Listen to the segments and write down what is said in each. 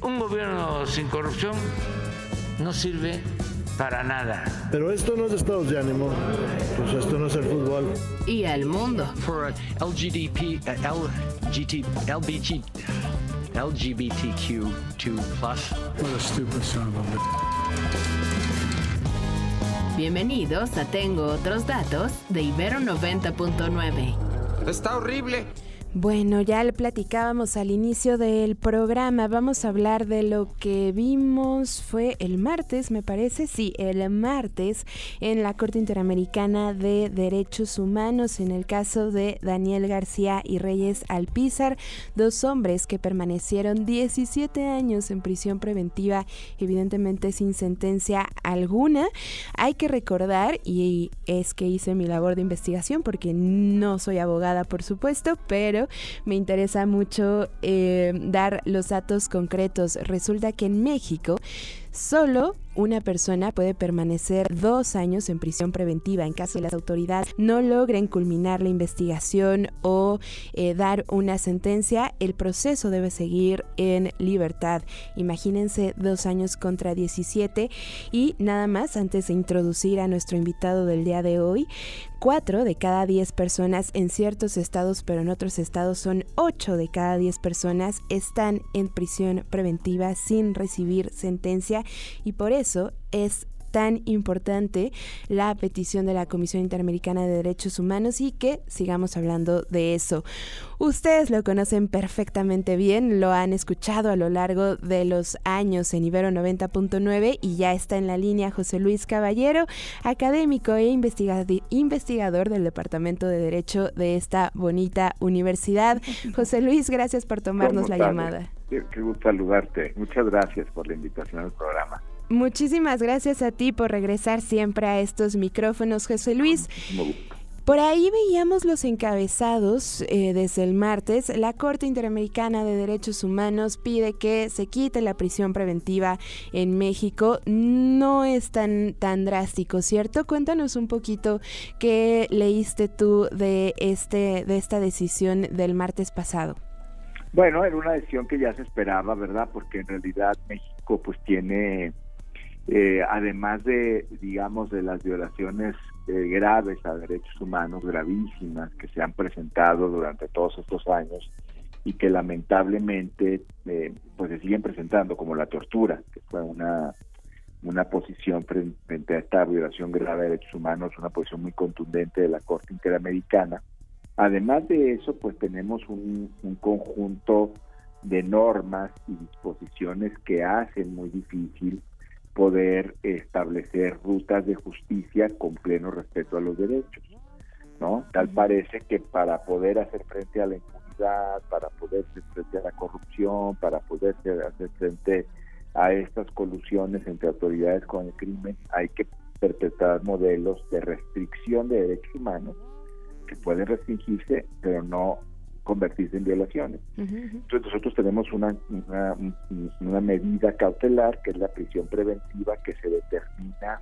Un gobierno sin corrupción no sirve para nada. Pero esto no es estados de ánimo, pues esto no es el fútbol. Y al mundo. For LGDP, LGT, LBG, LGBTQ2+. What a stupid son of a Bienvenidos a Tengo Otros Datos de Ibero 90.9. Está horrible. Bueno, ya le platicábamos al inicio del programa, vamos a hablar de lo que vimos, fue el martes, me parece, sí, el martes en la Corte Interamericana de Derechos Humanos, en el caso de Daniel García y Reyes Alpizar, dos hombres que permanecieron 17 años en prisión preventiva, evidentemente sin sentencia alguna. Hay que recordar, y es que hice mi labor de investigación, porque no soy abogada, por supuesto, pero me interesa mucho eh, dar los datos concretos. Resulta que en México solo una persona puede permanecer dos años en prisión preventiva en caso de las autoridades no logren culminar la investigación o eh, dar una sentencia. El proceso debe seguir en libertad. Imagínense dos años contra 17 y nada más antes de introducir a nuestro invitado del día de hoy. Cuatro de cada diez personas en ciertos estados, pero en otros estados son ocho de cada diez personas están en prisión preventiva sin recibir sentencia y por eso es tan importante la petición de la Comisión Interamericana de Derechos Humanos y que sigamos hablando de eso. Ustedes lo conocen perfectamente bien, lo han escuchado a lo largo de los años en Ibero 90.9 y ya está en la línea José Luis Caballero, académico e investigador del Departamento de Derecho de esta bonita universidad. José Luis, gracias por tomarnos la llamada. Qué, qué gusto saludarte. Muchas gracias por la invitación al programa. Muchísimas gracias a ti por regresar siempre a estos micrófonos, José Luis. Por ahí veíamos los encabezados eh, desde el martes. La Corte Interamericana de Derechos Humanos pide que se quite la prisión preventiva en México. No es tan, tan drástico, ¿cierto? Cuéntanos un poquito qué leíste tú de, este, de esta decisión del martes pasado. Bueno, era una decisión que ya se esperaba, ¿verdad? Porque en realidad México pues tiene eh, además de, digamos, de las violaciones eh, graves a derechos humanos, gravísimas, que se han presentado durante todos estos años y que lamentablemente eh, pues se siguen presentando, como la tortura, que fue una, una posición frente a esta violación grave de derechos humanos, una posición muy contundente de la Corte Interamericana. Además de eso, pues tenemos un, un conjunto de normas y disposiciones que hacen muy difícil poder establecer rutas de justicia con pleno respeto a los derechos, ¿no? Tal parece que para poder hacer frente a la impunidad, para poder hacer frente a la corrupción, para poder hacer frente a estas colusiones entre autoridades con el crimen, hay que perpetrar modelos de restricción de derechos humanos que pueden restringirse, pero no convertirse en violaciones. Entonces nosotros tenemos una, una, medida cautelar que es la prisión preventiva que se determina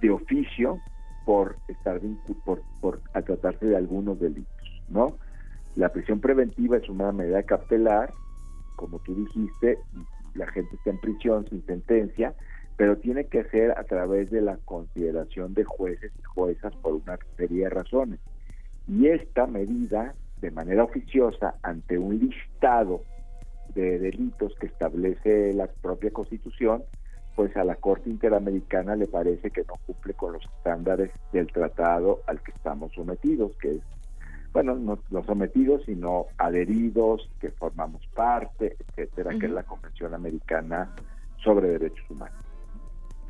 de oficio por estar por, por a tratarse de algunos delitos, ¿no? La prisión preventiva es una medida cautelar, como tú dijiste, la gente está en prisión sin sentencia, pero tiene que ser a través de la consideración de jueces y juezas por una serie de razones. Y esta medida de manera oficiosa ante un listado de delitos que establece la propia Constitución, pues a la Corte Interamericana le parece que no cumple con los estándares del tratado al que estamos sometidos, que es, bueno, no, no sometidos, sino adheridos, que formamos parte, etcétera, que es la Convención Americana sobre Derechos Humanos.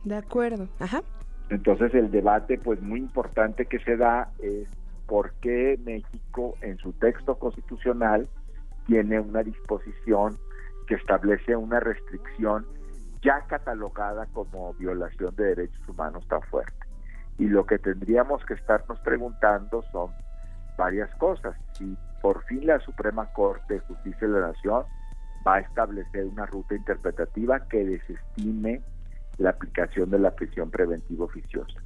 De acuerdo, ajá. Entonces el debate, pues muy importante que se da es por qué México en su texto constitucional tiene una disposición que establece una restricción ya catalogada como violación de derechos humanos tan fuerte. Y lo que tendríamos que estarnos preguntando son varias cosas. Si por fin la Suprema Corte de Justicia de la Nación va a establecer una ruta interpretativa que desestime la aplicación de la prisión preventiva oficiosa.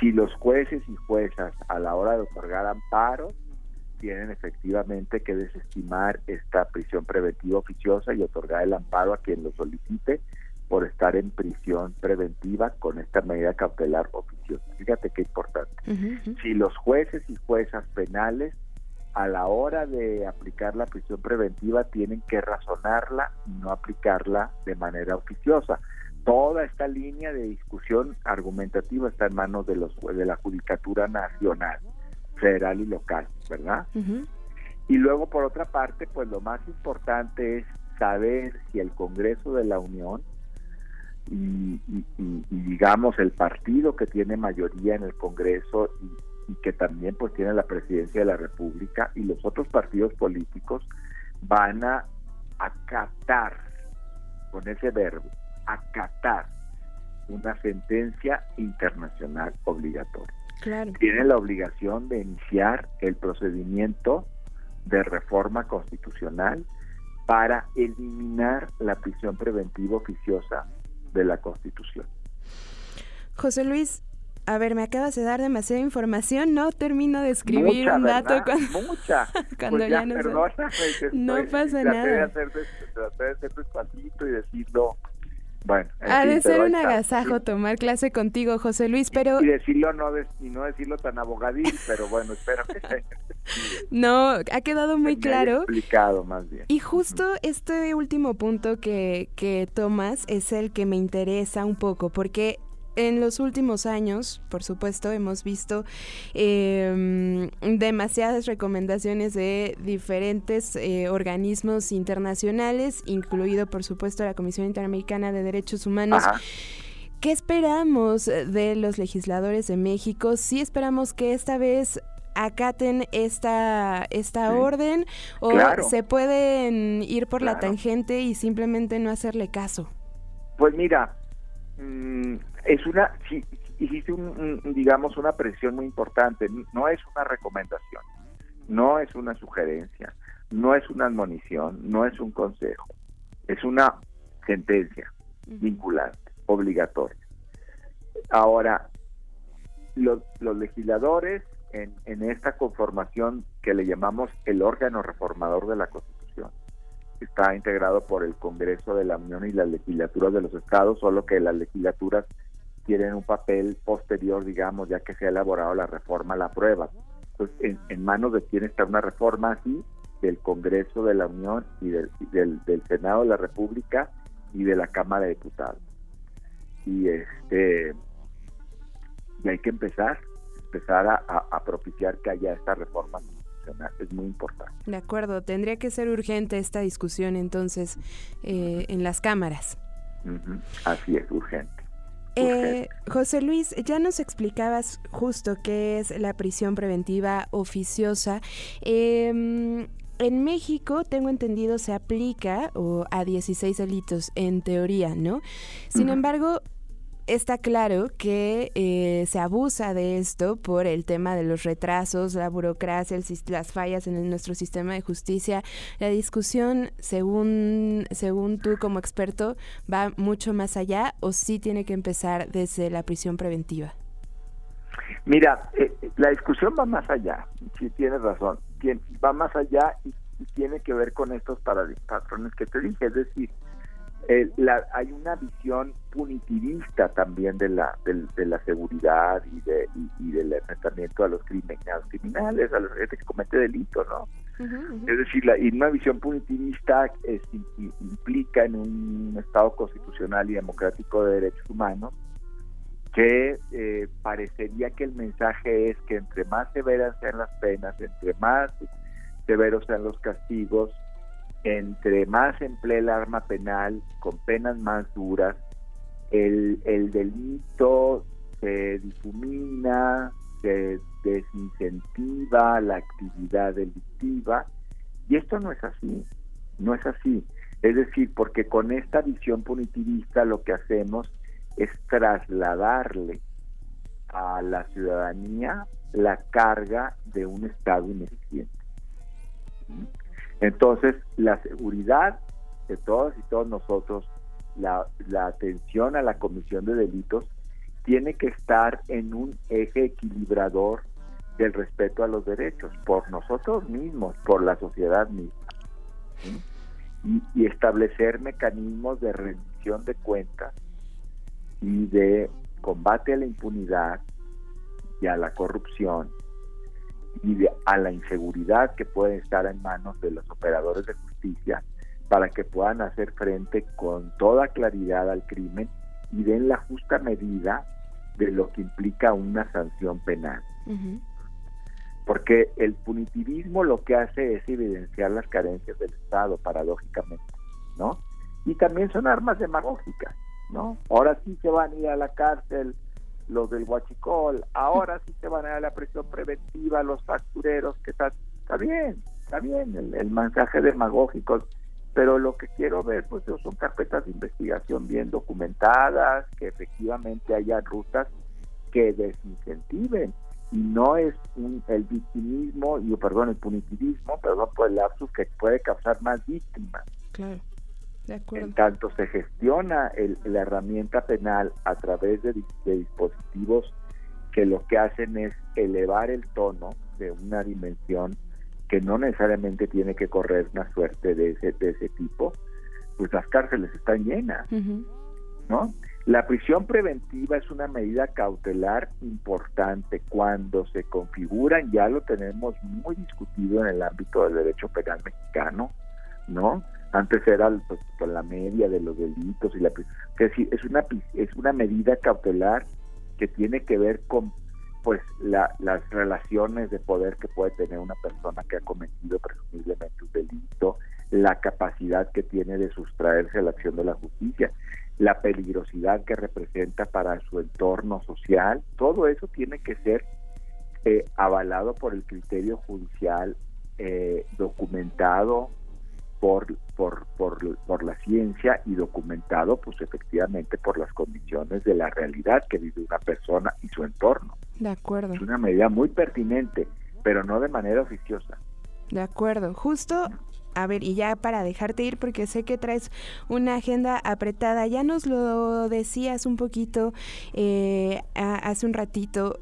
Si los jueces y juezas a la hora de otorgar amparo tienen efectivamente que desestimar esta prisión preventiva oficiosa y otorgar el amparo a quien lo solicite por estar en prisión preventiva con esta medida cautelar oficiosa. Fíjate qué importante. Si los jueces y juezas penales a la hora de aplicar la prisión preventiva tienen que razonarla y no aplicarla de manera oficiosa. Toda esta línea de discusión argumentativa está en manos de los de la Judicatura Nacional, federal y local, ¿verdad? Y luego por otra parte, pues lo más importante es saber si el Congreso de la Unión y, digamos el partido que tiene mayoría en el Congreso y, que también pues tiene la presidencia de la República y los otros partidos políticos van a acatar con ese verbo acatar una sentencia internacional obligatoria. Tiene la obligación de iniciar el procedimiento de reforma constitucional para eliminar la prisión preventiva oficiosa de la Constitución. José Luis, a ver, me acabas de dar demasiada información, no termino de escribir un dato cuando, mucha. cuando pues ya, no No pasa nada. De hacer, traté de hacer despacito y decirlo bueno, ha de ser un agasajo tomar clase contigo, José Luis, pero... Y, decirlo no y no decirlo tan abogadil, pero bueno, espero que sea. No, ha quedado muy claro. Explicado más bien. Y justo este último punto que, que tomas es el que me interesa un poco, porque en los últimos años, por supuesto, hemos visto em, demasiadas recomendaciones de diferentes eh, organismos internacionales, incluido, por supuesto, la Comisión Interamericana de Derechos Humanos. ¿Qué esperamos de los legisladores de México? ¿Sí esperamos que esta vez acaten esta, esta orden o se pueden ir por la tangente y simplemente no hacerle caso? Pues mira, mm, es una, sí, hiciste un, digamos, una presión muy importante. No es una recomendación, no es una sugerencia, no es una admonición, no es un consejo, es una sentencia vinculante, obligatoria. Ahora, los, los legisladores en, en esta conformación que le llamamos el órgano reformador de la Constitución, está integrado por el Congreso de la Unión y las legislaturas de los estados, solo que las legislaturas tienen un papel posterior, digamos, ya que se ha elaborado la reforma, la prueba. Entonces, en, manos de quién está una reforma así, del Congreso de la Unión y del, del, Senado de la República y de la Cámara de Diputados. Y este y hay que empezar, empezar a, propiciar que haya esta reforma. Es muy importante. De acuerdo, tendría que ser urgente esta discusión entonces eh, en las cámaras. Así es, urgente. Eh, José Luis, ya nos explicabas justo qué es la prisión preventiva oficiosa. Em, en México, tengo entendido, se aplica a 16 delitos en teoría, ¿no? Sin embargo, está claro que eh, se abusa de esto por el tema de los retrasos, la burocracia, las fallas en nuestro sistema de justicia. La discusión, según, según tú como experto, va mucho más allá o sí tiene que empezar desde la prisión preventiva. Mira, eh, la discusión va más allá, sí tienes razón, va más allá y, tiene que ver con estos patrones que te dije, es decir, hay una visión punitivista también de la de, la seguridad y de y, del enfrentamiento a los criminales, a los gente que comete delitos, ¿no? Es decir, la, y una visión punitivista implica en un Estado constitucional y democrático de derechos humanos que eh, parecería que el mensaje es que entre más severas sean las penas, entre más severos sean los castigos, entre más emplee el arma penal con penas más duras, el, el delito se difumina, se desincentiva la actividad delictiva y esto no es así, no es así. Es decir, porque con esta visión punitivista lo que hacemos es trasladarle a la ciudadanía la carga de un Estado ineficiente. Entonces, la seguridad de todos y todos nosotros, la, atención a la comisión de delitos, tiene que estar en un eje equilibrador del respeto a los derechos, por nosotros mismos, por la sociedad misma. Y, y, establecer mecanismos de rendición de cuentas y de combate a la impunidad y a la corrupción y de, a la inseguridad que puede estar en manos de los operadores de justicia para que puedan hacer frente con toda claridad al crimen y den la justa medida de lo que implica una sanción penal. Porque el punitivismo lo que hace es evidenciar las carencias del Estado, paradójicamente, ¿no? Y también son armas demagógicas, ¿no? Ahora sí se van a ir a la cárcel los del Huachicol, ahora sí se van a a la prisión preventiva los factureros, que está, está bien, está bien el, el mensaje demagógico, pero lo que quiero ver pues son carpetas de investigación bien documentadas, que efectivamente haya rutas que desincentiven y no es un, el victimismo, y perdón, el punitivismo, perdón por el lapsus que puede causar más víctimas. Claro. En tanto se gestiona el, la herramienta penal a través de, de dispositivos que lo que hacen es elevar el tono de una dimensión que no necesariamente tiene que correr una suerte de ese, de ese tipo, pues las cárceles están llenas, ¿no? La prisión preventiva es una medida cautelar importante cuando se configuran, ya lo tenemos muy discutido en el ámbito del derecho penal mexicano, ¿no? Antes era pues, la media de los delitos y la es decir, es una es una medida cautelar que tiene que ver con pues la, las relaciones de poder que puede tener una persona que ha cometido presumiblemente un delito, la capacidad que tiene de sustraerse a la acción de la justicia, la peligrosidad que representa para su entorno social, todo eso tiene que ser eh, avalado por el criterio judicial, eh, documentado por, por, por, por, la ciencia y documentado pues efectivamente por las condiciones de la realidad que vive una persona y su entorno. De acuerdo. Es una medida muy pertinente, pero no de manera oficiosa. De acuerdo. Justo a ver, y ya para dejarte ir, porque sé que traes una agenda apretada, ya nos lo decías un poquito eh, hace un ratito,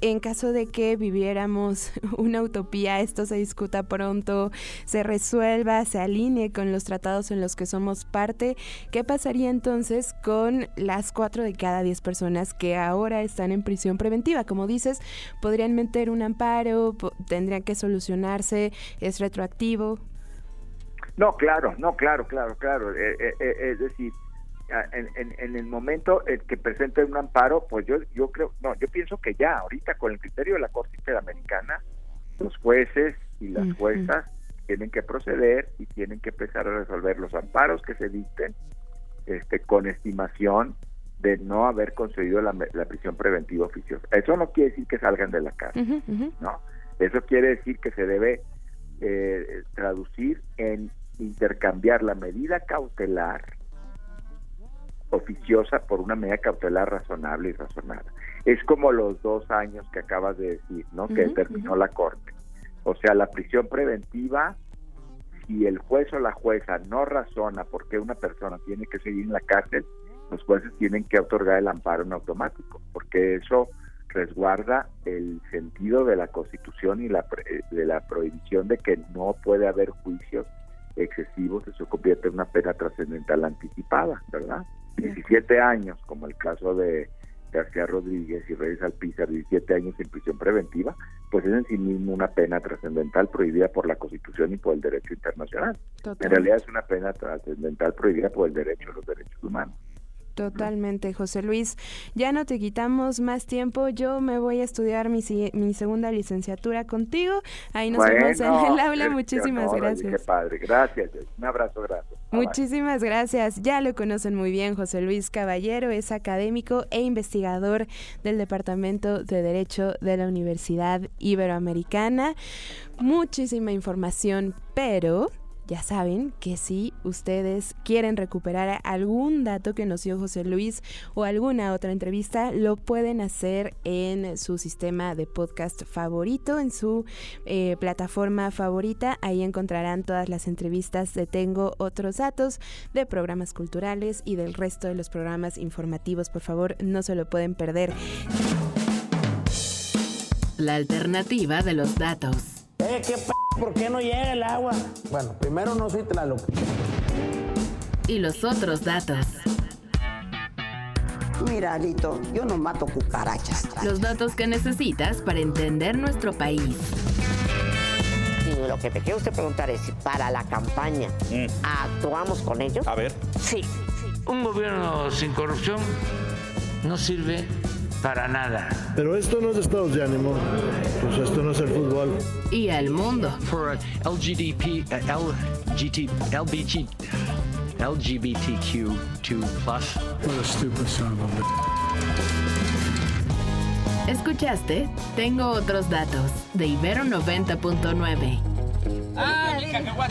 en caso de que viviéramos una utopía, esto se discuta pronto, se resuelva, se alinee con los tratados en los que somos parte, ¿qué pasaría entonces con las cuatro de cada diez personas que ahora están en prisión preventiva? Como dices, podrían meter un amparo, tendrían que solucionarse, es retroactivo. No, claro, no, claro, claro, claro. Eh, eh, eh, es decir, en, en, el momento en que presente un amparo, pues yo, yo creo, no, yo pienso que ya, ahorita con el criterio de la Corte Interamericana, los jueces y las juezas tienen que proceder y tienen que empezar a resolver los amparos que se dicten este, con estimación de no haber concedido la, la, prisión preventiva oficiosa. Eso no quiere decir que salgan de la cárcel, ¿no? Eso quiere decir que se debe eh, traducir en intercambiar la medida cautelar oficiosa por una medida cautelar razonable y razonada. Es como los dos años que acabas de decir, ¿no? que terminó la Corte. O sea, la prisión preventiva, si el juez o la jueza no razona por qué una persona tiene que seguir en la cárcel, los jueces tienen que otorgar el amparo en automático, porque eso resguarda el sentido de la Constitución y la de la prohibición de que no puede haber juicios excesivos, eso convierte en una pena trascendental anticipada, ¿verdad? 17 años, como el caso de García Rodríguez y Reyes Alpizar, 17 años en prisión preventiva, pues es en sí mismo una pena trascendental prohibida por la Constitución y por el derecho internacional. En realidad es una pena trascendental prohibida por el derecho a los derechos humanos. Totalmente, José Luis. Ya no te quitamos más tiempo. Yo me voy a estudiar mi, mi segunda licenciatura contigo. Ahí nos vemos en el aula. Muchísimas gracias. Qué padre. Gracias. Un abrazo, gracias. Muchísimas gracias. Ya lo conocen muy bien. José Luis Caballero es académico e investigador del Departamento de Derecho de la Universidad Iberoamericana. Muchísima información, pero ya saben que si ustedes quieren recuperar algún dato que nos dio José Luis o alguna otra entrevista, lo pueden hacer en su sistema de podcast favorito, en su eh, plataforma favorita. Ahí encontrarán todas las entrevistas de Tengo otros datos de programas culturales y del resto de los programas informativos. Por favor, no se lo pueden perder. La alternativa de los datos. Eh, ¿qué p ¿Por qué no llega el agua? Bueno, primero no soy Tlaloc. Y los otros datos. Mira, Alito, yo no mato cucarachas. Los datos que necesitas para entender nuestro país. Y lo que te quiero usted preguntar es si para la campaña actuamos con ellos. A ver. Sí. Un gobierno sin corrupción no sirve para nada. Pero esto no es estados de ánimo, pues esto no es el fútbol. Y al mundo. For LGDP, LGT, LBG, LGBTQ2 plus. What a stupid son of a. ¿Escuchaste? Tengo otros datos de Ibero 90.9. Para más